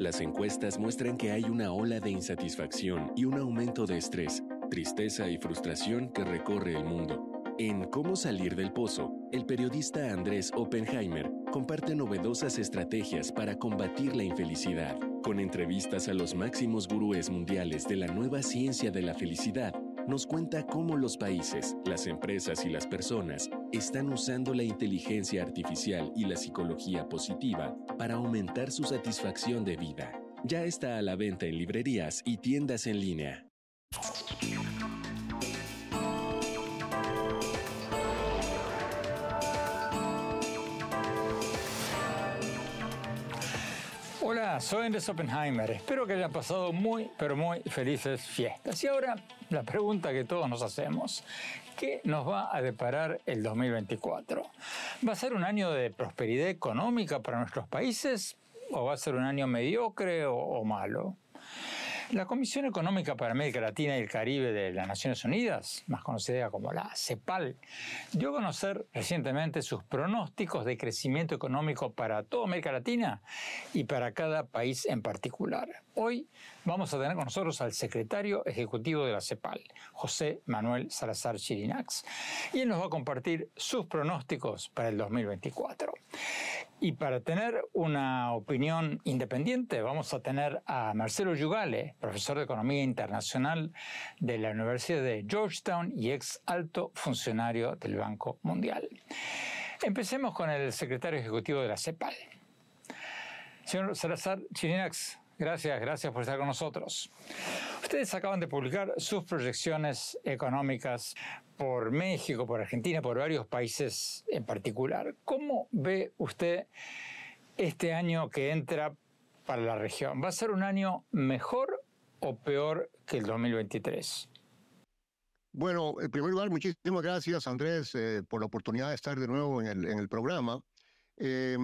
Las encuestas muestran que hay una ola de insatisfacción y un aumento de estrés, tristeza y frustración que recorre el mundo. En Cómo salir del pozo, el periodista Andrés Oppenheimer comparte novedosas estrategias para combatir la infelicidad, con entrevistas a los máximos gurúes mundiales de la nueva ciencia de la felicidad nos cuenta cómo los países, las empresas y las personas están usando la inteligencia artificial y la psicología positiva para aumentar su satisfacción de vida. Ya está a la venta en librerías y tiendas en línea. Hola, soy Andrés Oppenheimer. Espero que hayan pasado muy, pero muy felices fiestas. Y ahora la pregunta que todos nos hacemos, ¿qué nos va a deparar el 2024? ¿Va a ser un año de prosperidad económica para nuestros países o va a ser un año mediocre o, malo? La Comisión Económica para América Latina y el Caribe de las Naciones Unidas, más conocida como la CEPAL, dio a conocer recientemente sus pronósticos de crecimiento económico para toda América Latina y para cada país en particular. Hoy vamos a tener con nosotros al secretario ejecutivo de la CEPAL, José Manuel Salazar Chirinax, y él nos va a compartir sus pronósticos para el 2024. Y para tener una opinión independiente, vamos a tener a Marcelo Yugale, profesor de Economía Internacional de la Universidad de Georgetown y ex alto funcionario del Banco Mundial. Empecemos con el secretario ejecutivo de la CEPAL. Señor Salazar Chirinax, Gracias, gracias por estar con nosotros. Ustedes acaban de publicar sus proyecciones económicas por México, por Argentina, por varios países en particular. ¿Cómo ve usted este año que entra para la región? ¿Va a ser un año mejor o peor que el 2023? Bueno, en primer lugar, muchísimas gracias, Andrés, eh, por la oportunidad de estar de nuevo en el, programa. Eh,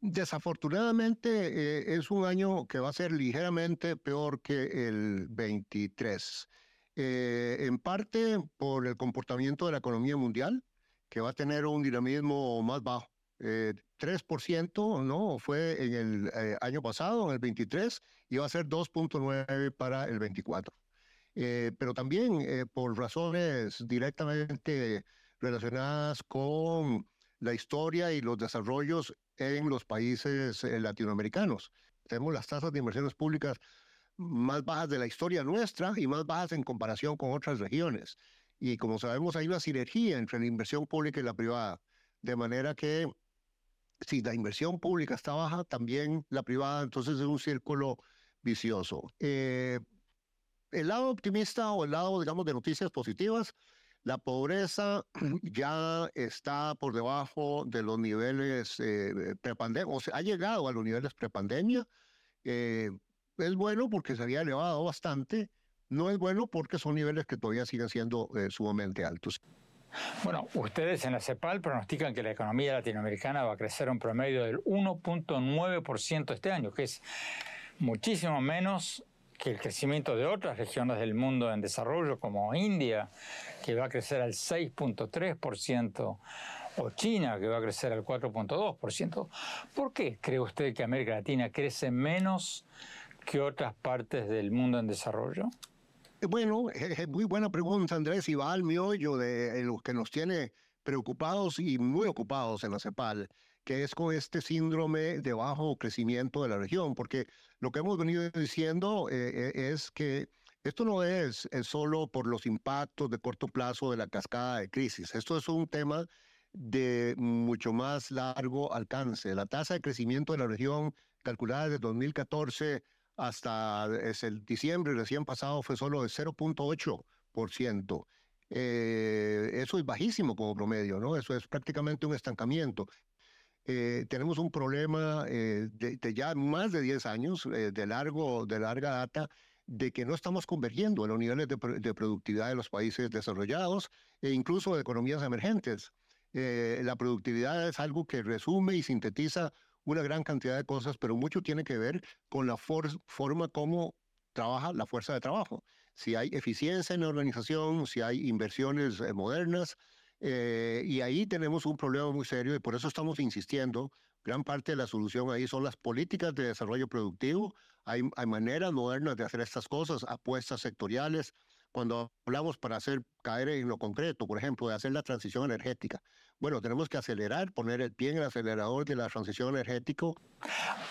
Desafortunadamente eh, es un año que va a ser ligeramente peor que el 23, eh, en parte por el comportamiento de la economía mundial, que va a tener un dinamismo más bajo. Eh, 3% ¿no? fue en el eh, año pasado, en el 23, y va a ser 2.9 para el 24. Eh, pero también por razones directamente relacionadas con la historia y los desarrollos en los países eh, latinoamericanos. Tenemos las tasas de inversiones públicas más bajas de la historia nuestra y más bajas en comparación con otras regiones. Y como sabemos, hay una sinergia entre la inversión pública y la privada. De manera que si la inversión pública está baja, también la privada, entonces es un círculo vicioso. Eh, el lado optimista o el lado, digamos, de noticias positivas la pobreza ya está por debajo de los niveles eh, prepandemia, o sea, ha llegado a los niveles prepandemia. Eh, es bueno porque se había elevado bastante, no es bueno porque son niveles que todavía siguen siendo eh, sumamente altos. Bueno, ustedes en la CEPAL pronostican que la economía latinoamericana va a crecer un promedio del 1.9% este año, que es muchísimo menos que el crecimiento de otras regiones del mundo en desarrollo, como India, que va a crecer al 6.3%, o China, que va a crecer al 4.2%. ¿Por qué cree usted que América Latina crece menos que otras partes del mundo en desarrollo? Bueno, es muy buena pregunta, Andrés, y va al miollo de lo que nos tiene preocupados y muy ocupados en la CEPAL, que es con este síndrome de bajo crecimiento de la región, porque lo que hemos venido diciendo eh, eh, es que esto no es, es, solo por los impactos de corto plazo de la cascada de crisis, esto es un tema de mucho más largo alcance. La tasa de crecimiento de la región calculada desde 2014 hasta el diciembre recién pasado fue solo de 0.8%. Eh, eso es bajísimo como promedio, ¿no? Eso es prácticamente un estancamiento. Eh, tenemos un problema eh, de, ya más de 10 años, de, largo, de larga data, de que no estamos convergiendo en los niveles de, de productividad de los países desarrollados e incluso de economías emergentes. la productividad es algo que resume y sintetiza una gran cantidad de cosas, pero mucho tiene que ver con la forma como trabaja la fuerza de trabajo. Si hay eficiencia en la organización, si hay inversiones eh, modernas, eh, y ahí tenemos un problema muy serio y por eso estamos insistiendo. Gran parte de la solución ahí son las políticas de desarrollo productivo. Hay, hay maneras modernas de hacer estas cosas, apuestas sectoriales, cuando hablamos para hacer caer en lo concreto, por ejemplo, de hacer la transición energética. Bueno, tenemos que acelerar, poner el pie en el acelerador de la transición energética.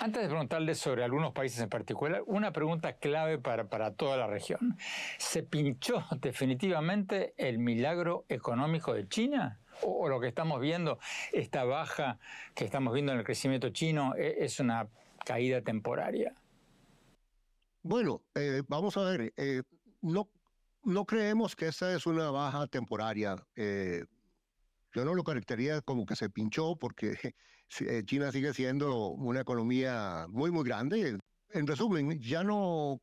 Antes de preguntarle sobre algunos países en particular, una pregunta clave para, para toda la región. ¿Se pinchó definitivamente el milagro económico de China? ¿O, lo que estamos viendo, esta baja que estamos viendo en el crecimiento chino, e, es una caída temporaria? Bueno, eh, vamos a ver, eh, no no creemos que esta es una baja temporaria. Eh, yo no lo caracterizaría como que se pinchó porque eh, China sigue siendo una economía muy, muy grande. En resumen, ya no,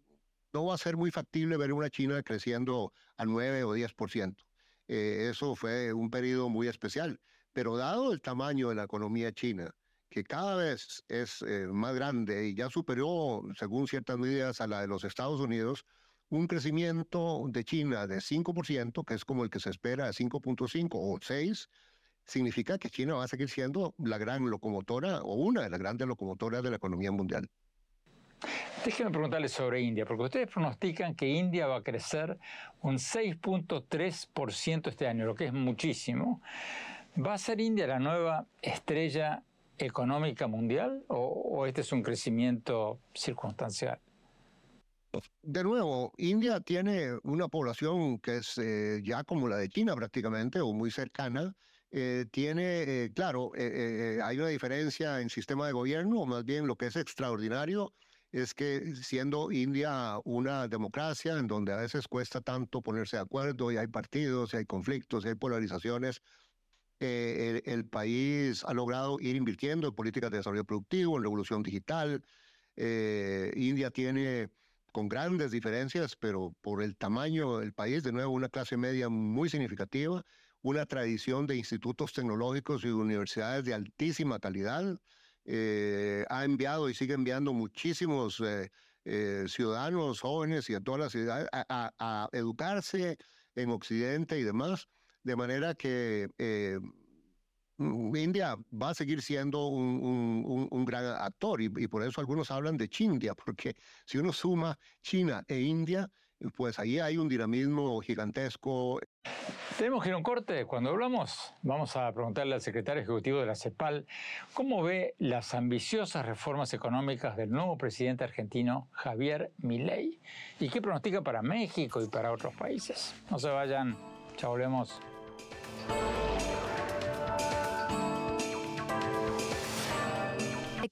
no va a ser muy factible ver una China creciendo a 9 o 10%. Eh, eso fue un periodo muy especial. Pero dado el tamaño de la economía china, que cada vez es más grande y ya superó, según ciertas medidas, a la de los Estados Unidos, un crecimiento de China de 5%, que es como el que se espera de 5.5 o 6, significa que China va a seguir siendo la gran locomotora o una de las grandes locomotoras de la economía mundial. Déjenme preguntarle sobre India, porque ustedes pronostican que India va a crecer un 6.3% este año, lo que es muchísimo. ¿Va a ser India la nueva estrella económica mundial o este es un crecimiento circunstancial? De nuevo, India tiene una población que es eh, ya como la de China prácticamente, o muy cercana. Eh, tiene, eh, claro, hay una diferencia en sistema de gobierno, o más bien lo que es extraordinario es que siendo India una democracia en donde a veces cuesta tanto ponerse de acuerdo y hay partidos, y hay conflictos, y hay polarizaciones, el, el, país ha logrado ir invirtiendo en políticas de desarrollo productivo, en revolución digital. India tiene con grandes diferencias, pero por el tamaño del país, de nuevo, una clase media muy significativa, una tradición de institutos tecnológicos y universidades de altísima calidad. Eh, ha enviado y sigue enviando muchísimos eh, eh, ciudadanos jóvenes y a todas las ciudades a, educarse en Occidente y demás, de manera que Mm, India va a seguir siendo un, gran actor y, por eso algunos hablan de Chindia, porque si uno suma China e India, pues ahí hay un dinamismo gigantesco. Tenemos que ir a un corte. Cuando hablamos, vamos a preguntarle al secretario ejecutivo de la CEPAL cómo ve las ambiciosas reformas económicas del nuevo presidente argentino Javier Milei y qué pronostica para México y para otros países. No se vayan, ya volvemos.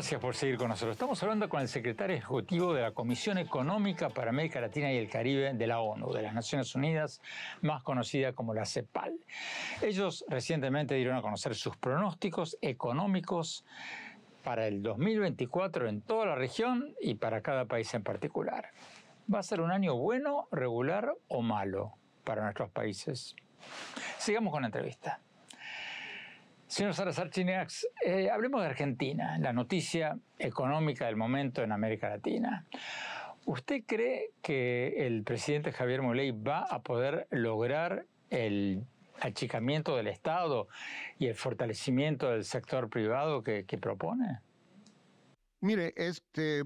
Gracias por seguir con nosotros. Estamos hablando con el secretario ejecutivo de la Comisión Económica para América Latina y el Caribe de la ONU, de las Naciones Unidas, más conocida como la CEPAL. Ellos recientemente dieron a conocer sus pronósticos económicos para el 2024 en toda la región y para cada país en particular. ¿Va a ser un año bueno, regular o malo para nuestros países? Sigamos con la entrevista. Señor Salazar Chineax, eh, hablemos de Argentina, la noticia económica del momento en América Latina. ¿Usted cree que el presidente Javier Moley va a poder lograr el achicamiento del Estado y el fortalecimiento del sector privado que, que propone? Mire, este,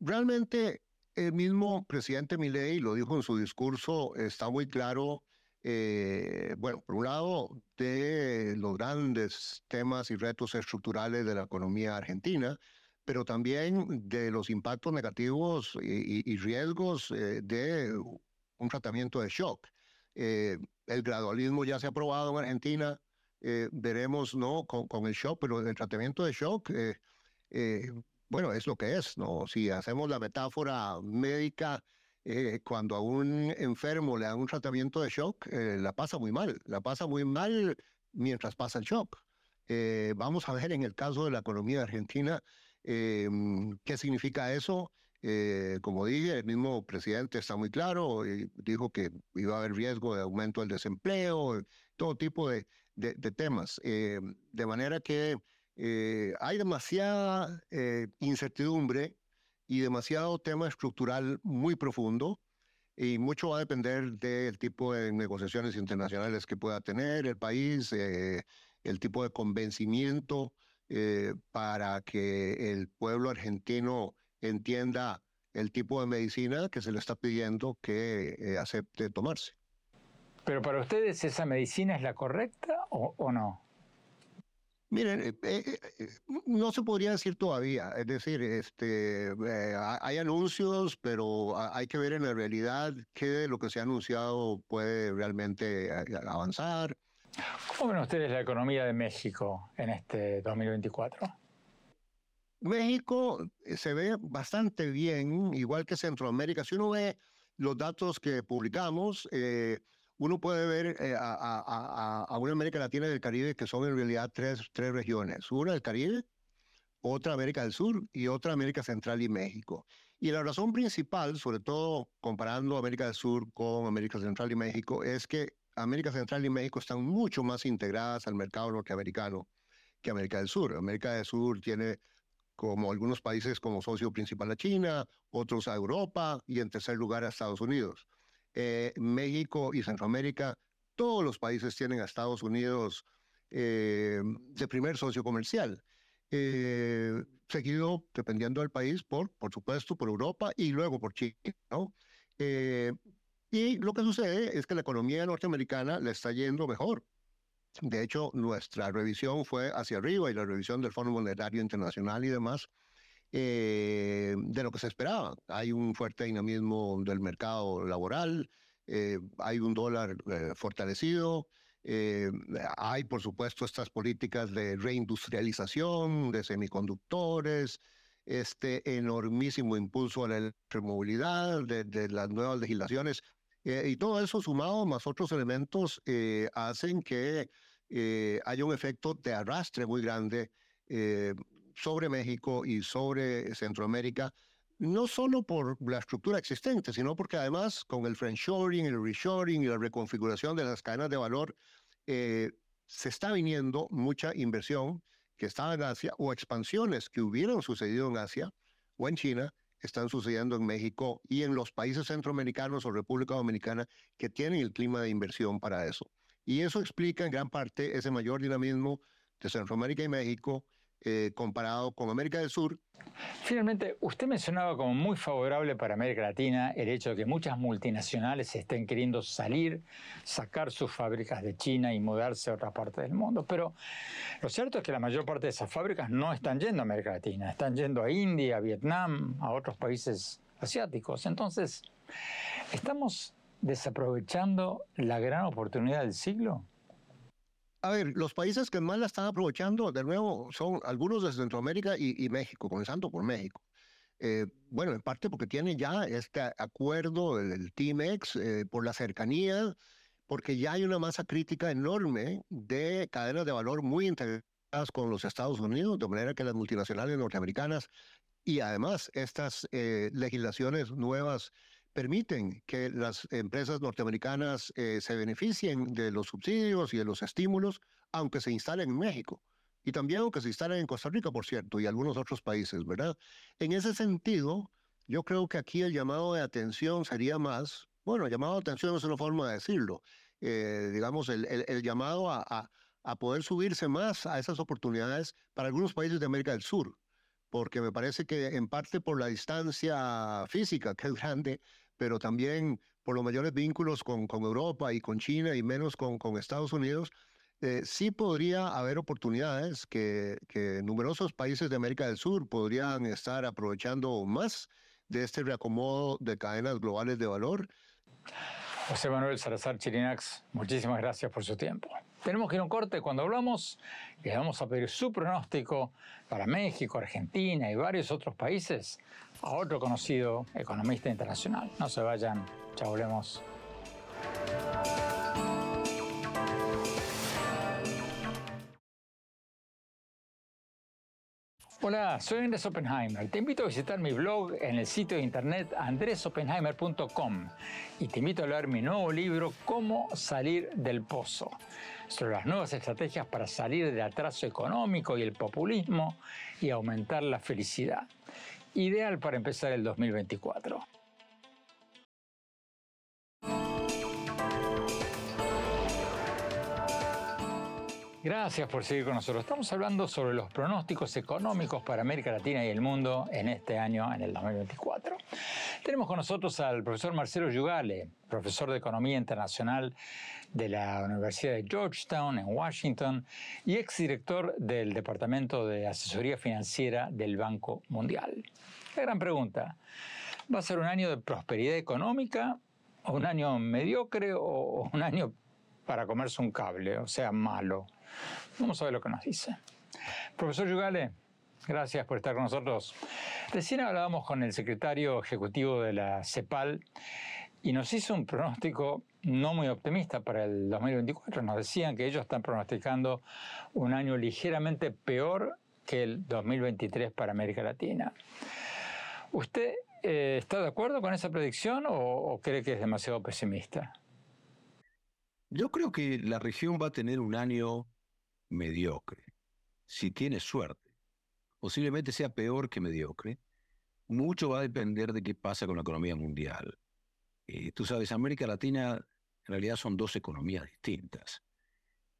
realmente el mismo presidente Milei lo dijo en su discurso, está muy claro eh, bueno, por un lado, de los grandes temas y retos estructurales de la economía argentina, pero también de los impactos negativos y, riesgos eh, de un tratamiento de shock. Eh, el gradualismo ya se ha aprobado en Argentina, veremos no con, con, el shock, pero el tratamiento de shock, bueno, es lo que es, ¿no? Si hacemos la metáfora médica, eh, cuando a un enfermo le dan un tratamiento de shock, eh, la pasa muy mal, la pasa muy mal mientras pasa el shock. Eh, vamos a ver en el caso de la economía argentina qué significa eso. como dije, el mismo presidente está muy claro, y dijo que iba a haber riesgo de aumento del desempleo, todo tipo de, de, de temas. de manera que hay demasiada incertidumbre y demasiado tema estructural muy profundo y mucho va a depender del tipo de negociaciones internacionales que pueda tener el país, eh, el tipo de convencimiento eh, para que el pueblo argentino entienda el tipo de medicina que se le está pidiendo que eh, acepte tomarse. Pero para ustedes esa medicina es la correcta o, o no? Miren, eh, eh, eh, no se podría decir todavía, es decir, este, hay anuncios, pero hay que ver en la realidad qué de lo que se ha anunciado puede realmente avanzar. ¿Cómo ven ustedes la economía de México en este 2024? México se ve bastante bien, igual que Centroamérica. Si uno ve los datos que publicamos, uno puede ver eh, a, una América Latina y del Caribe que son en realidad tres, tres regiones. Una del Caribe, otra América del Sur y otra América Central y México. Y la razón principal, sobre todo comparando América del Sur con América Central y México, es que América Central y México están mucho más integradas al mercado norteamericano que América del Sur. América del Sur tiene como algunos países como socio principal a China, otros a Europa y en tercer lugar a Estados Unidos. Eh, México y Centroamérica, todos los países tienen a Estados Unidos eh, de primer socio comercial. Eh, seguido, dependiendo del país, por, por supuesto, por Europa y luego por China. ¿no? y lo que sucede es que la economía norteamericana le está yendo mejor. De hecho, nuestra revisión fue hacia arriba y la revisión del Fondo Monetario Internacional y demás eh, de lo que se esperaba. Hay un fuerte dinamismo del mercado laboral, eh, hay un dólar eh, fortalecido, hay por supuesto estas políticas de reindustrialización de semiconductores, este enormísimo impulso a la electromovilidad, de, de las nuevas legislaciones, y todo eso sumado más otros elementos hacen que haya un efecto de arrastre muy grande sobre México y sobre Centroamérica, no solo por la estructura existente, sino porque además con el friendshoring, el reshoring y la reconfiguración de las cadenas de valor, eh, se está viniendo mucha inversión que estaba en Asia o expansiones que hubieran sucedido en Asia o en China están sucediendo en México y en los países centroamericanos o República Dominicana que tienen el clima de inversión para eso. Y eso explica en gran parte ese mayor dinamismo de Centroamérica y México eh, comparado con América del Sur. Finalmente, usted mencionaba como muy favorable para América Latina el hecho de que muchas multinacionales estén queriendo salir, sacar sus fábricas de China y mudarse a otra parte del mundo. Pero lo cierto es que la mayor parte de esas fábricas no están yendo a América Latina, están yendo a India, a Vietnam, a otros países asiáticos. Entonces, ¿estamos desaprovechando la gran oportunidad del siglo? A ver, los países que más la están aprovechando, de nuevo, son algunos de Centroamérica y, México, comenzando por México. Eh, bueno, en parte porque tiene ya este acuerdo del TIMEX eh, por la cercanía, porque ya hay una masa crítica enorme de cadenas de valor muy integradas con los Estados Unidos, de manera que las multinacionales norteamericanas y además estas eh, legislaciones nuevas permiten que las empresas norteamericanas eh, se beneficien de los subsidios y de los estímulos, aunque se instalen en México. Y también aunque se instalen en Costa Rica, por cierto, y algunos otros países, ¿verdad? En ese sentido, yo creo que aquí el llamado de atención sería más, bueno, el llamado de atención es una forma de decirlo, eh, digamos, el, el, llamado a, a, a poder subirse más a esas oportunidades para algunos países de América del Sur, porque me parece que en parte por la distancia física, que es grande, pero también por los mayores vínculos con, con Europa y con China y menos con, con Estados Unidos, eh, sí podría haber oportunidades que, que numerosos países de América del Sur podrían estar aprovechando más de este reacomodo de cadenas globales de valor. José Manuel Salazar Chirinax, muchísimas gracias por su tiempo. Tenemos que ir a un corte. Cuando hablamos, le vamos a pedir su pronóstico para México, Argentina y varios otros países a otro conocido economista internacional. No se vayan, ya volvemos. Hola, soy Andrés Oppenheimer. Te invito a visitar mi blog en el sitio de internet andresoppenheimer.com y te invito a leer mi nuevo libro Cómo salir del pozo, sobre las nuevas estrategias para salir del atraso económico y el populismo y aumentar la felicidad ideal para empezar el 2024. Gracias por seguir con nosotros. Estamos hablando sobre los pronósticos económicos para América Latina y el mundo en este año, en el 2024. Tenemos con nosotros al profesor Marcelo Yugale, profesor de Economía Internacional de la Universidad de Georgetown en Washington y exdirector del Departamento de Asesoría Financiera del Banco Mundial. La gran pregunta, ¿va a ser un año de prosperidad económica un año mediocre o un año para comerse un cable, o sea, malo? Vamos a ver lo que nos dice. Profesor Yugale, gracias por estar con nosotros. Recién hablábamos con el secretario ejecutivo de la CEPAL y nos hizo un pronóstico no muy optimista para el 2024. Nos decían que ellos están pronosticando un año ligeramente peor que el 2023 para América Latina. ¿Usted eh, está de acuerdo con esa predicción o cree que es demasiado pesimista? Yo creo que la región va a tener un año mediocre, si tiene suerte. Posiblemente sea peor que mediocre. Mucho va a depender de qué pasa con la economía mundial. Eh, tú sabes, América Latina en realidad son dos economías distintas.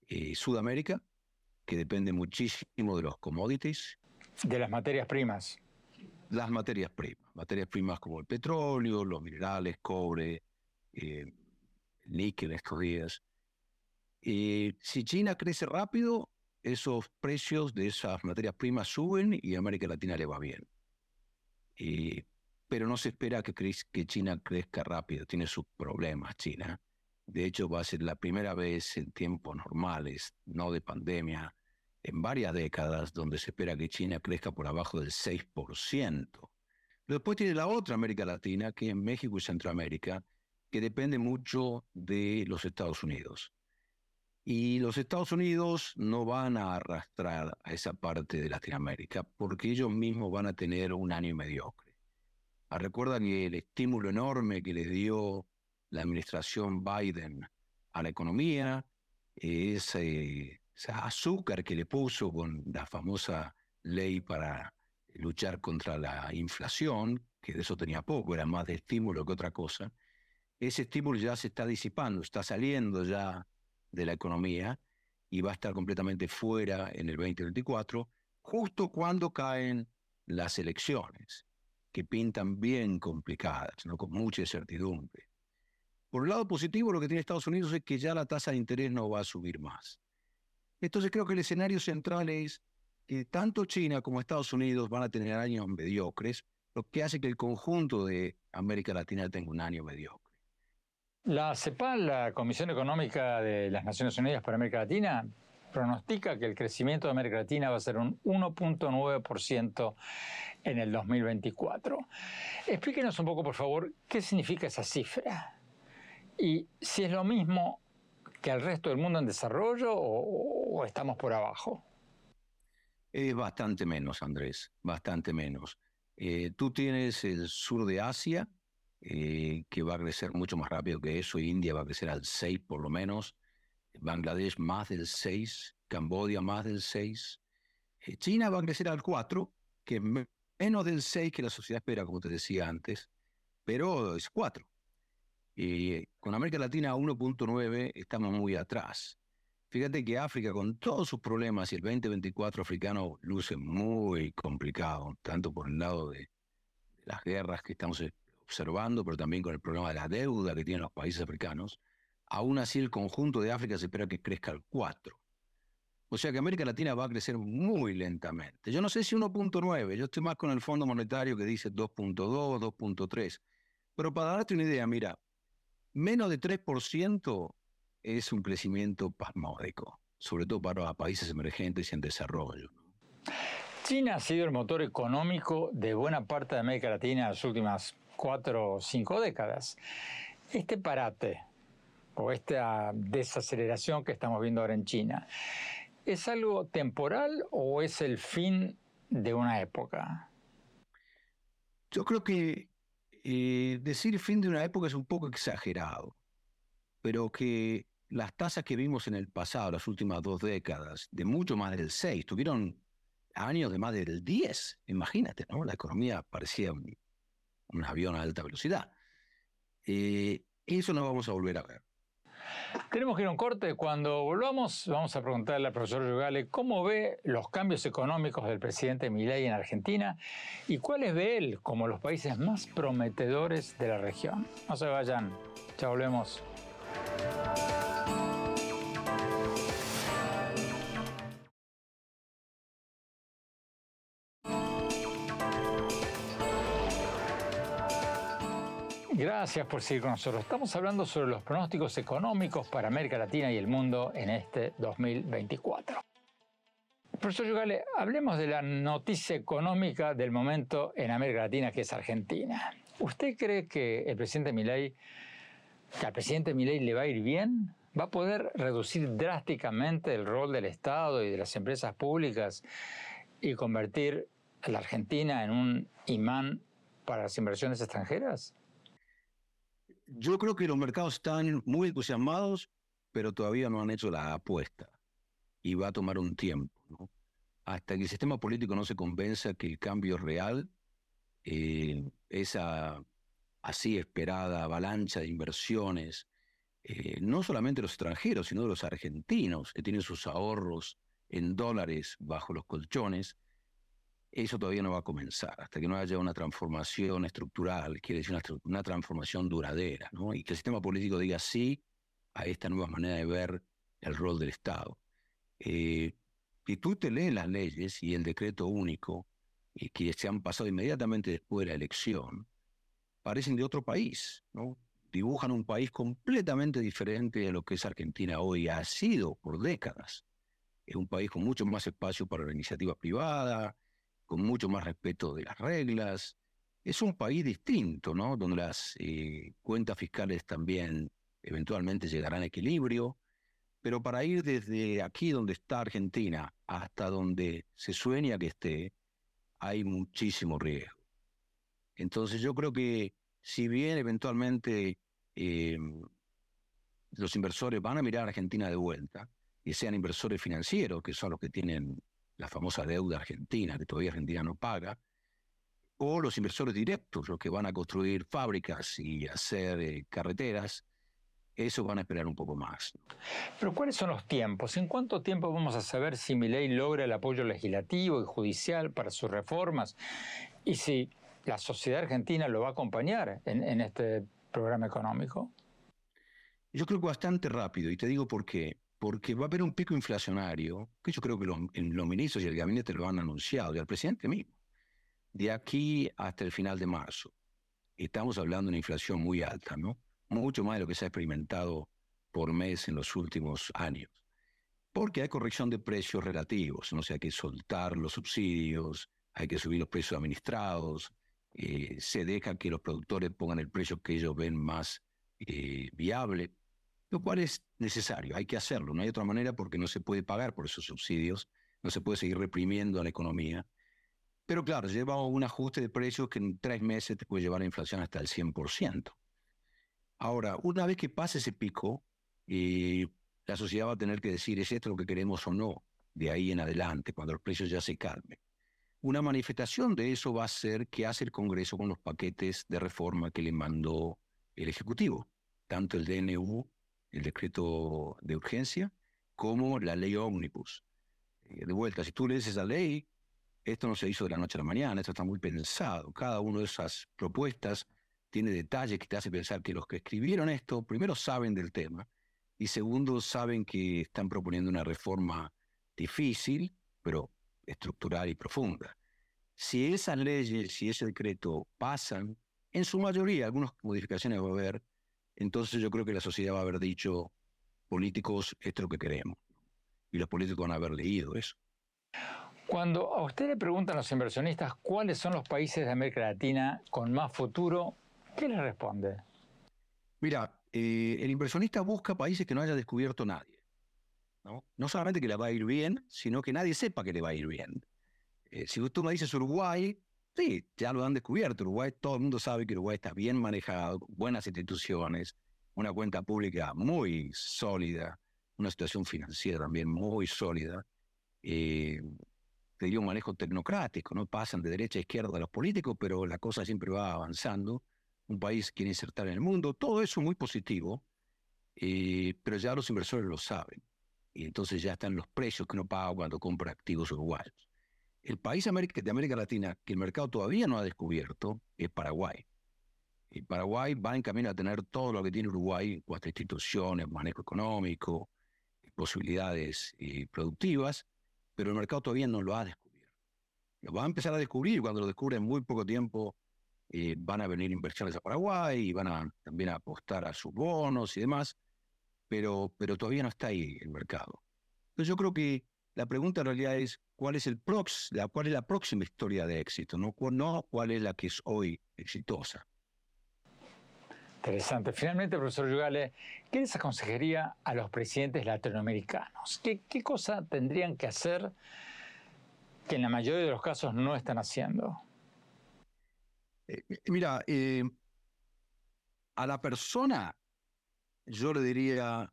Eh, Sudamérica, que depende muchísimo de los commodities. De las materias primas. Las materias primas. Materias primas como el petróleo, los minerales, cobre, eh, níquel estos días. Si China crece rápido, esos precios de esas materias primas suben y a América Latina le va bien. pero no se espera que, que China crezca rápido, tiene sus problemas China. De hecho, va a ser la primera vez en tiempos normales, no de pandemia, en varias décadas, donde se espera que China crezca por abajo del 6%. después tiene la otra América Latina, que es México y Centroamérica, que depende mucho de los Estados Unidos. Y los Estados Unidos no van a arrastrar a esa parte de Latinoamérica porque ellos mismos van a tener un año mediocre. Ah, recuerdan el estímulo enorme que les dio la administración Biden a la economía, ese, ese azúcar que le puso con la famosa ley para luchar contra la inflación, que de eso tenía poco, era más de estímulo que otra cosa ese estímulo ya se está disipando, está saliendo ya de la economía y va a estar completamente fuera en el 2024. justo cuando caen las elecciones, que pintan bien complicadas, ¿no? con mucha incertidumbre. Por el lado positivo, lo que tiene Estados Unidos es que ya la tasa de interés no va a subir más. Entonces creo que el escenario central es que tanto China como Estados Unidos van a tener años mediocres, lo que hace que el conjunto de América Latina tenga un año mediocre. La CEPAL, la Comisión Económica de las Naciones Unidas para América Latina, pronostica que el crecimiento de América Latina va a ser un 1.9% en el 2024. Explíquenos un poco, por favor, qué significa esa cifra y si es lo mismo que al resto del mundo en desarrollo o, estamos por abajo. Es bastante menos, Andrés, bastante menos. Eh, tú tienes el sur de Asia, eh, que va a crecer mucho más rápido que eso, India va a crecer al 6 por lo menos, Bangladesh más del 6, Cambodia más del 6, eh, China va a crecer al 4, que es menos del 6 que la sociedad espera, como te decía antes, pero es 4. Y con América Latina a 1.9 estamos muy atrás. Fíjate que África, con todos sus problemas, y el 2024 africano luce muy complicado, tanto por el lado de las guerras que estamos observando, pero también con el problema de la deuda que tienen los países africanos, aún así el conjunto de África se espera que crezca al 4. O sea que América Latina va a crecer muy lentamente. Yo no sé si 1.9, yo estoy más con el Fondo Monetario que dice 2.2, 2.3. Pero para darte una idea, mira, menos de 3% es un crecimiento pasmódico, sobre todo para países emergentes y en desarrollo. China ha sido el motor económico de buena parte de América Latina en las últimas cuatro o cinco décadas. Este parate o esta desaceleración que estamos viendo ahora en China, ¿es algo temporal o es el fin de una época? Yo creo que eh, decir fin de una época es un poco exagerado, pero que las tasas que vimos en el pasado, las últimas dos décadas, de mucho más del 6, tuvieron años de más del 10, imagínate, ¿no? La economía parecía avión a alta velocidad. Eh, eso no vamos a volver a ver. Tenemos que ir a un corte. Cuando volvamos, vamos a preguntarle al profesor Yugale cómo ve los cambios económicos del presidente Milei en Argentina y cuáles ve él como los países más prometedores de la región. No se vayan. Ya volvemos. Gracias por seguir con nosotros. Estamos hablando sobre los pronósticos económicos para América Latina y el mundo en este 2024. Profesor Yugale, hablemos de la noticia económica del momento en América Latina, que es Argentina. ¿Usted cree que el presidente Milei, que al presidente Milei le va a ir bien? ¿Va a poder reducir drásticamente el rol del Estado y de las empresas públicas y convertir a la Argentina en un imán para las inversiones extranjeras? Yo creo que los mercados están muy entusiasmados, pero todavía no han hecho la apuesta. Y va a tomar un tiempo. Hasta que el sistema político no se convenza que el cambio es real, eh, esa así esperada avalancha de inversiones, eh, no solamente los extranjeros, sino de los argentinos, que tienen sus ahorros en dólares bajo los colchones, eso todavía no va a comenzar hasta que no haya una transformación estructural, quiere decir una, transformación duradera, ¿no? y que el sistema político diga sí a esta nueva manera de ver el rol del Estado. Eh, y tú te lees las leyes y el decreto único, y que se han pasado inmediatamente después de la elección, parecen de otro país, ¿no? dibujan un país completamente diferente de lo que es Argentina hoy, ha sido por décadas. Es un país con mucho más espacio para la iniciativa privada, con mucho más respeto de las reglas. Es un país distinto, ¿no? Donde las eh, cuentas fiscales también eventualmente llegarán a equilibrio, pero para ir desde aquí donde está Argentina hasta donde se sueña que esté, hay muchísimo riesgo. Entonces yo creo que si bien eventualmente eh, los inversores van a mirar a Argentina de vuelta, y sean inversores financieros, que son los que tienen la famosa deuda argentina, que todavía Argentina no paga, o los inversores directos, los que van a construir fábricas y hacer eh, carreteras, eso van a esperar un poco más. Pero ¿cuáles son los tiempos? ¿En cuánto tiempo vamos a saber si mi ley logra el apoyo legislativo y judicial para sus reformas? Y si la sociedad argentina lo va a acompañar en, este programa económico. Yo creo que bastante rápido, y te digo por qué. Porque va a haber un pico inflacionario, que yo creo que los, ministros y el gabinete lo han anunciado, y al presidente mismo, de aquí hasta el final de marzo. Estamos hablando de una inflación muy alta, ¿no? mucho más de lo que se ha experimentado por mes en los últimos años. Porque hay corrección de precios relativos, no sé, hay que soltar los subsidios, hay que subir los precios administrados, eh, se deja que los productores pongan el precio que ellos ven más eh, viable, lo cual es necesario, hay que hacerlo, no hay otra manera porque no se puede pagar por esos subsidios, no se puede seguir reprimiendo a la economía. Pero claro, lleva un ajuste de precios que en tres meses te puede llevar a inflación hasta el 100%. Ahora, una vez que pase ese pico, eh, la sociedad va a tener que decir, ¿es esto lo que queremos o no? De ahí en adelante, cuando los precios ya se calmen. Una manifestación de eso va a ser que hace el Congreso con los paquetes de reforma que le mandó el Ejecutivo, tanto el DNU, el decreto de urgencia, como la ley ómnibus. Eh, de vuelta, si tú lees esa ley, esto no se hizo de la noche a la mañana, esto está muy pensado. Cada una de esas propuestas tiene detalles que te hace pensar que los que escribieron esto, primero saben del tema y segundo saben que están proponiendo una reforma difícil, pero estructural y profunda. Si esas leyes, si ese decreto pasan, en su mayoría, algunas modificaciones va a haber, entonces yo creo que la sociedad va a haber dicho, políticos, esto es lo que queremos. Y los políticos van a haber leído eso. Cuando a usted le preguntan los inversionistas cuáles son los países de América Latina con más futuro, ¿Qué le responde? Mira, eh, el inversionista busca países que no haya descubierto nadie. ¿no? no solamente que le va a ir bien, sino que nadie sepa que le va a ir bien. Eh, si tú me dices Uruguay, sí, ya lo han descubierto. Uruguay, todo el mundo sabe que Uruguay está bien manejado, buenas instituciones, una cuenta pública muy sólida, una situación financiera también muy sólida. Eh, un manejo tecnocrático, ¿no? Pasan de derecha a izquierda los políticos, pero la cosa siempre va avanzando un país quiere insertar en el mundo, todo eso muy positivo, eh, pero ya los inversores lo saben. Y entonces ya están los precios que uno paga cuando compra activos uruguayos. El país de América Latina que el mercado todavía no ha descubierto es Paraguay. Y Paraguay va en camino a tener todo lo que tiene Uruguay en cuanto a instituciones, manejo económico, posibilidades eh, productivas, pero el mercado todavía no lo ha descubierto. Lo va a empezar a descubrir cuando lo descubre en muy poco tiempo eh, van a venir inversiones a Paraguay y van a también a apostar a sus bonos y demás, pero, pero todavía no está ahí el mercado. Entonces yo creo que la pregunta en realidad es cuál es, el prox, la, cuál es la próxima historia de éxito, no, no cuál es la que es hoy exitosa. Interesante. Finalmente, profesor Yugale, ¿qué les aconsejaría a los presidentes latinoamericanos? ¿Qué, ¿Qué cosa tendrían que hacer que en la mayoría de los casos no están haciendo? Eh, eh, mira, eh, a la persona yo le diría,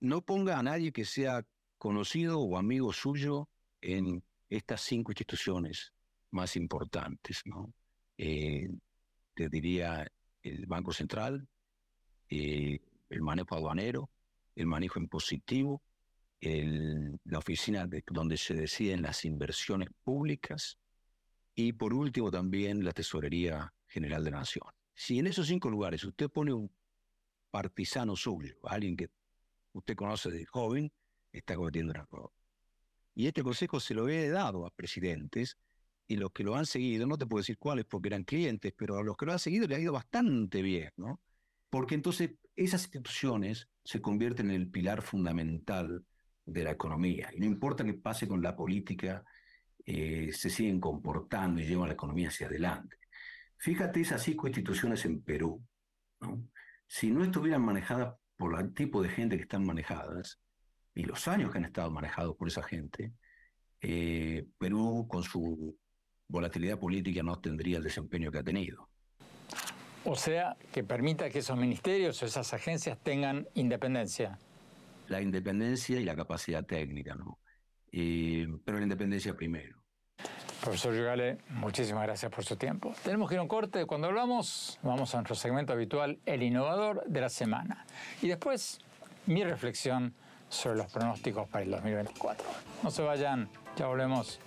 no ponga a nadie que sea conocido o amigo suyo en estas cinco instituciones más importantes, ¿no? te diría el Banco Central, el manejo aduanero, el manejo impositivo, la oficina de, donde se deciden las inversiones públicas, y por último también la Tesorería General de la Nación. Si en esos cinco lugares usted pone un partisano suyo, alguien que usted conoce de joven, está cometiendo un error. Y este consejo se lo he dado a presidentes y los que lo han seguido, no te puedo decir cuáles porque eran clientes, pero a los que lo han seguido le ha ido bastante bien, ¿no? Porque entonces esas instituciones se convierten en el pilar fundamental de la economía. Y no importa qué pase con la política eh, se siguen comportando y llevan la economía hacia adelante. Fíjate esas cinco instituciones en Perú. Si no estuvieran manejadas por el tipo de gente que están manejadas y los años que han estado manejados por esa gente, eh, Perú con su volatilidad política no tendría el desempeño que ha tenido. O sea, que permita que esos ministerios o esas agencias tengan independencia. La independencia y la capacidad técnica, ¿no? pero la independencia primero. Profesor Yugale, muchísimas gracias por su tiempo. Tenemos que ir a un corte. Cuando hablamos, vamos a nuestro segmento habitual, el innovador de la semana. Y después, mi reflexión sobre los pronósticos para el 2024. No se vayan, ya volvemos.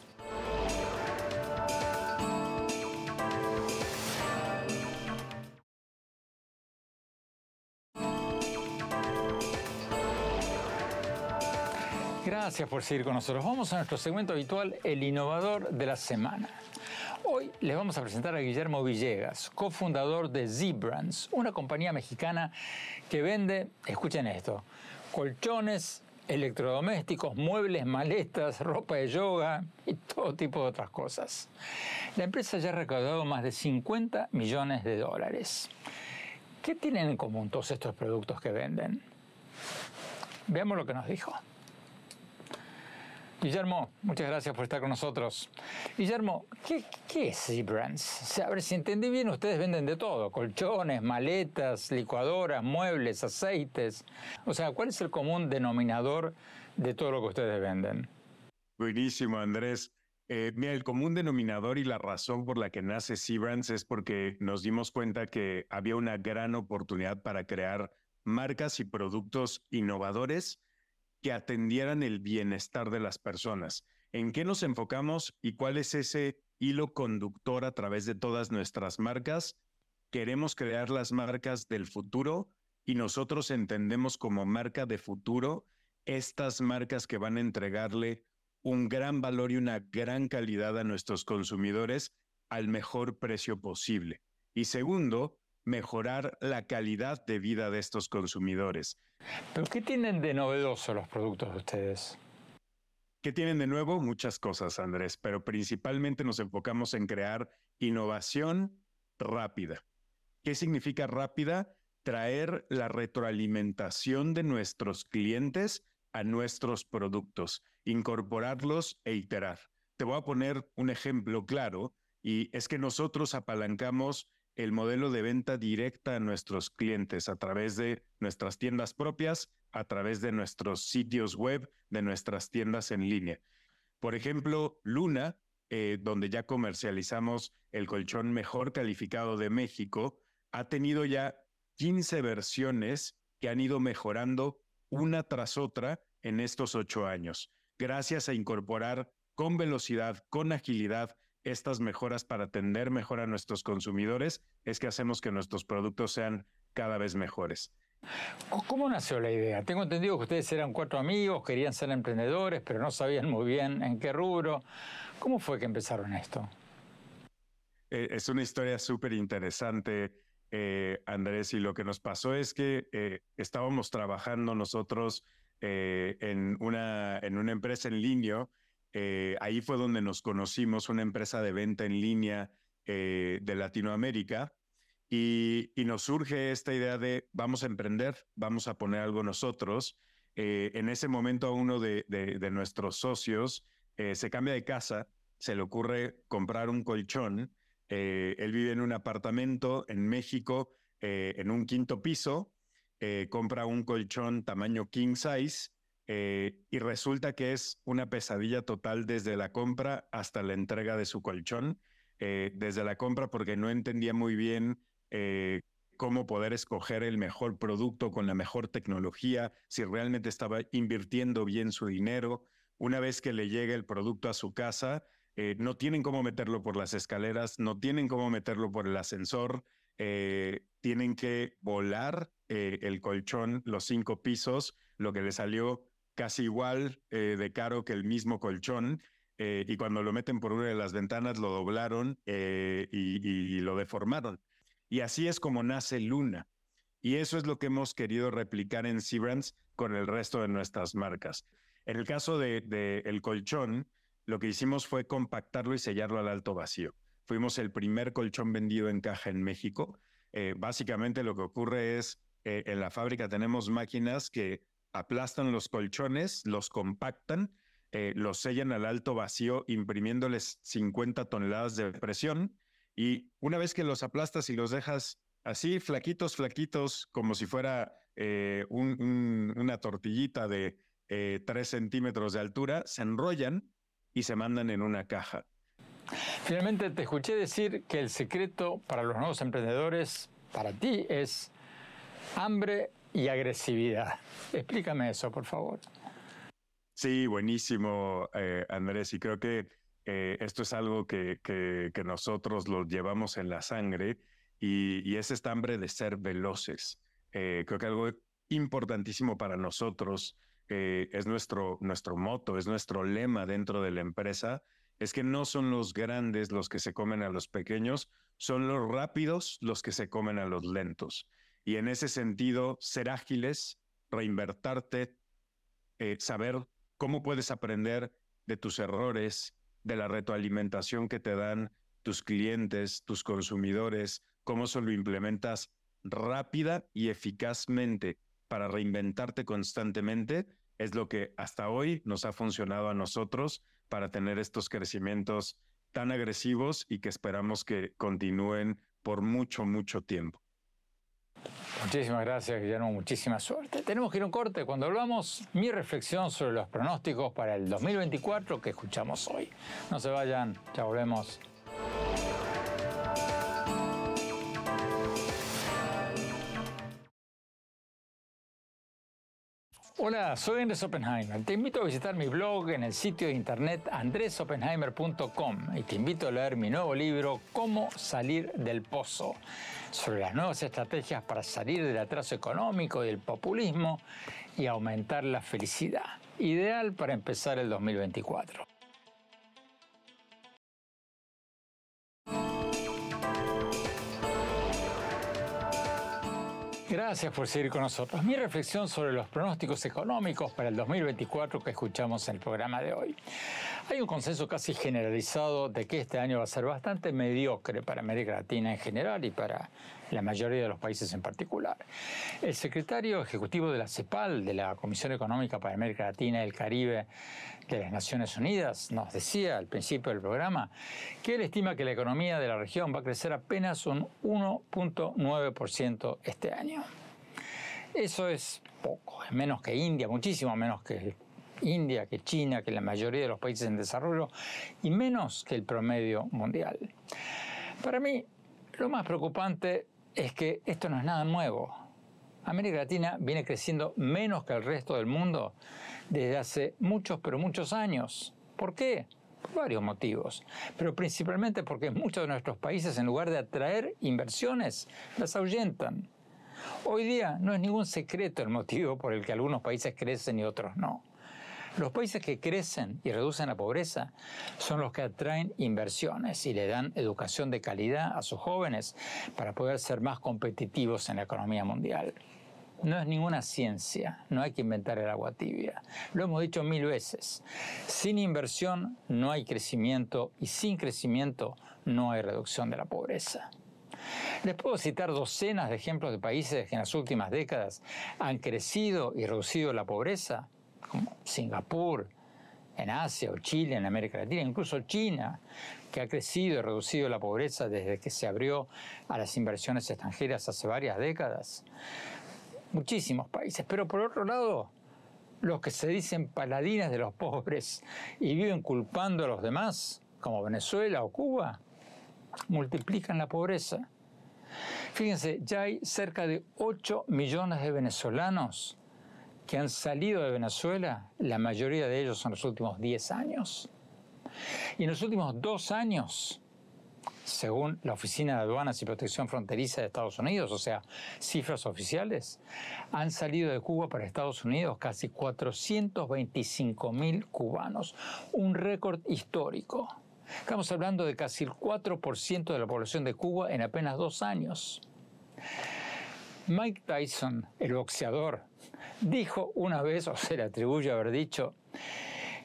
Gracias por seguir con nosotros. Vamos a nuestro segmento habitual, el innovador de la semana. Hoy les vamos a presentar a Guillermo Villegas, cofundador de Z-Brands, una compañía mexicana que vende, escuchen esto, colchones, electrodomésticos, muebles, maletas, ropa de yoga y todo tipo de otras cosas. La empresa ya ha recaudado más de 50 millones de dólares. ¿Qué tienen en común todos estos productos que venden? Veamos lo que nos dijo. Guillermo, muchas gracias por estar con nosotros. Guillermo, ¿qué, es Z-Brands? A ver si entendí bien, ustedes venden de todo, colchones, maletas, licuadoras, muebles, aceites. O sea, ¿cuál es el común denominador de todo lo que ustedes venden? Buenísimo, Andrés. Eh, mira, el común denominador y la razón por la que nace Z-Brands es porque nos dimos cuenta que había una gran oportunidad para crear marcas y productos innovadores que atendieran el bienestar de las personas. ¿En qué nos enfocamos y cuál es ese hilo conductor a través de todas nuestras marcas? Queremos crear las marcas del futuro y nosotros entendemos como marca de futuro estas marcas que van a entregarle un gran valor y una gran calidad a nuestros consumidores al mejor precio posible. Y segundo, mejorar la calidad de vida de estos consumidores. ¿Pero qué tienen de novedoso los productos de ustedes? ¿Qué tienen de nuevo? Muchas cosas, Andrés, pero principalmente nos enfocamos en crear innovación rápida. ¿Qué significa rápida? Traer la retroalimentación de nuestros clientes a nuestros productos, incorporarlos e iterar. Te voy a poner un ejemplo claro y es que nosotros apalancamos el modelo de venta directa a nuestros clientes a través de nuestras tiendas propias, a través de nuestros sitios web, de nuestras tiendas en línea. Por ejemplo, Luna, eh, donde ya comercializamos el colchón mejor calificado de México, ha tenido ya 15 versiones que han ido mejorando una tras otra en estos ocho años, gracias a incorporar con velocidad, con agilidad, estas mejoras para atender mejor a nuestros consumidores es que hacemos que nuestros productos sean cada vez mejores. ¿Cómo nació la idea? Tengo entendido que ustedes eran cuatro amigos, querían ser emprendedores, pero no sabían muy bien en qué rubro. ¿Cómo fue que empezaron esto? Eh, es una historia súper interesante, eh, Andrés, y lo que nos pasó es que eh, estábamos trabajando nosotros en, una, en una empresa en línea eh, ahí fue donde nos conocimos, una empresa de venta en línea eh, de Latinoamérica. Y, nos surge esta idea de vamos a emprender, vamos a poner algo nosotros. Eh, en ese momento a uno de, nuestros socios se cambia de casa, se le ocurre comprar un colchón. él vive en un apartamento en México, en un quinto piso, compra un colchón tamaño king size eh, y resulta que es una pesadilla total desde la compra hasta la entrega de su colchón. Eh, desde la compra porque no entendía muy bien eh, cómo poder escoger el mejor producto con la mejor tecnología, si realmente estaba invirtiendo bien su dinero. Una vez que le llega el producto a su casa, no tienen cómo meterlo por las escaleras, no tienen cómo meterlo por el ascensor, tienen que volar el colchón los cinco pisos, lo que le salió casi igual eh, de caro que el mismo colchón. Eh, y cuando lo meten por una de las ventanas lo doblaron eh, y, lo deformaron. Y así es como nace Luna. Y eso es lo que hemos querido replicar en Seabrands con el resto de nuestras marcas. En el caso del de, el colchón, lo que hicimos fue compactarlo y sellarlo al alto vacío. Fuimos el primer colchón vendido en caja en México. básicamente lo que ocurre es, en la fábrica tenemos máquinas que aplastan los colchones, los compactan, eh, los sellan al alto vacío imprimiéndoles 50 toneladas de presión y una vez que los aplastas y los dejas así flaquitos, flaquitos, como si fuera eh, una tortillita de eh, 3 centímetros de altura, se enrollan y se mandan en una caja. Finalmente te escuché decir que el secreto para los nuevos emprendedores, para ti, es hambre y agresividad. Explícame eso, por favor. Sí, buenísimo, eh, Andrés. Y creo que eh, esto es algo que, que, nosotros lo llevamos en la sangre y, y es esta hambre de ser veloces. Eh, creo que algo importantísimo para nosotros es nuestro, nuestro moto, es nuestro lema dentro de la empresa, es que no son los grandes los que se comen a los pequeños, son los rápidos los que se comen a los lentos. Y en ese sentido, ser ágiles, reinvertarte, saber cómo puedes aprender de tus errores, de la retroalimentación que te dan tus clientes, tus consumidores, cómo se lo implementas rápida y eficazmente para reinventarte constantemente, es lo que hasta hoy nos ha funcionado a nosotros para tener estos crecimientos tan agresivos y que esperamos que continúen por mucho, mucho tiempo. Muchísimas gracias, Guillermo. Muchísima suerte. Tenemos que ir a un corte. Cuando hablamos, mi reflexión sobre los pronósticos para el 2024 que escuchamos hoy. No se vayan, ya volvemos. Hola, soy Andrés Oppenheimer. Te invito a visitar mi blog en el sitio de internet andresoppenheimer.com y te invito a leer mi nuevo libro Cómo salir del pozo sobre las nuevas estrategias para salir del atraso económico y del populismo y aumentar la felicidad. Ideal para empezar el 2024. Gracias por seguir con nosotros. Mi reflexión sobre los pronósticos económicos para el 2024 que escuchamos en el programa de hoy. Hay un consenso casi generalizado de que este año va a ser bastante mediocre para América Latina en general y para la mayoría de los países en particular. El secretario ejecutivo de la CEPAL, de la Comisión Económica para América Latina y el Caribe de las Naciones Unidas, nos decía al principio del programa que él estima que la economía de la región va a crecer apenas un 1.9% este año. Eso es poco, es menos que India, muchísimo menos que India, que China, que la mayoría de los países en desarrollo y menos que el promedio mundial. Para mí, lo más preocupante es que esto no es nada nuevo. América Latina viene creciendo menos que el resto del mundo desde hace muchos, pero muchos años. ¿Por qué? Por varios motivos, pero principalmente porque muchos de nuestros países, en lugar de atraer inversiones, las ahuyentan. Hoy día no es ningún secreto el motivo por el que algunos países crecen y otros no. Los países que crecen y reducen la pobreza son los que atraen inversiones y le dan educación de calidad a sus jóvenes para poder ser más competitivos en la economía mundial. No es ninguna ciencia, no hay que inventar el agua tibia. Lo hemos dicho mil veces. Sin inversión no hay crecimiento y sin crecimiento no hay reducción de la pobreza. Les puedo citar docenas de ejemplos de países que en las últimas décadas han crecido y reducido la pobreza como Singapur, en Asia o Chile, en América Latina, incluso China, que ha crecido y reducido la pobreza desde que se abrió a las inversiones extranjeras hace varias décadas. Muchísimos países. Pero por otro lado, los que se dicen paladines de los pobres y viven culpando a los demás, como Venezuela o Cuba, multiplican la pobreza. Fíjense, ya hay cerca de 8 millones de venezolanos que han salido de Venezuela, la mayoría de ellos en los últimos 10 años. Y en los últimos dos años, según la Oficina de Aduanas y Protección Fronteriza de Estados Unidos, o sea, cifras oficiales, han salido de Cuba para Estados Unidos casi 425 mil cubanos, un récord histórico. Estamos hablando de casi el 4% de la población de Cuba en apenas dos años. Mike Tyson, el boxeador, dijo una vez, o se le atribuye haber dicho,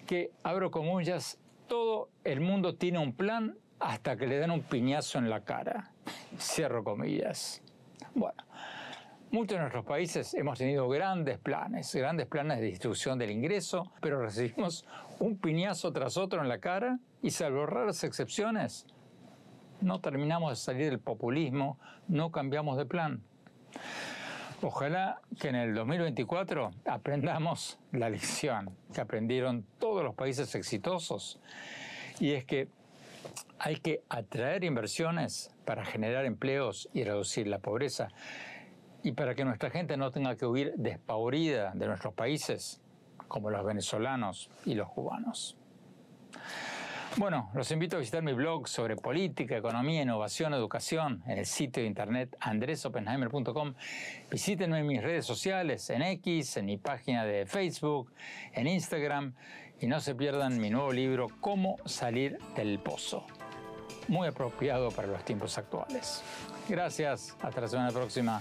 que, abro comillas, todo el mundo tiene un plan hasta que le dan un piñazo en la cara. Cierro comillas. Bueno, muchos de nuestros países hemos tenido grandes planes, grandes planes de distribución del ingreso, pero recibimos un piñazo tras otro en la cara y salvo raras excepciones, no terminamos de salir del populismo, no cambiamos de plan. Ojalá que en el 2024 aprendamos la lección que aprendieron todos los países exitosos. Y es que Hay que atraer inversiones para generar empleos y reducir la pobreza. Y para que nuestra gente no tenga que huir despavorida de nuestros países, como los venezolanos y los cubanos. Bueno, los invito a visitar mi blog sobre política, economía, innovación, educación en el sitio de internet andresopenheimer.com. Visítenme en mis redes sociales, en X, en mi página de Facebook, en Instagram y no se pierdan mi nuevo libro Cómo salir del pozo. Muy apropiado para los tiempos actuales. Gracias, hasta la semana próxima.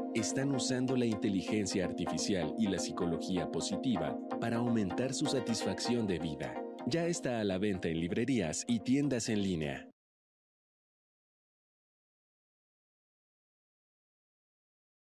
están usando la inteligencia artificial y la psicología positiva para aumentar su satisfacción de vida. Ya está a la venta en librerías y tiendas en línea.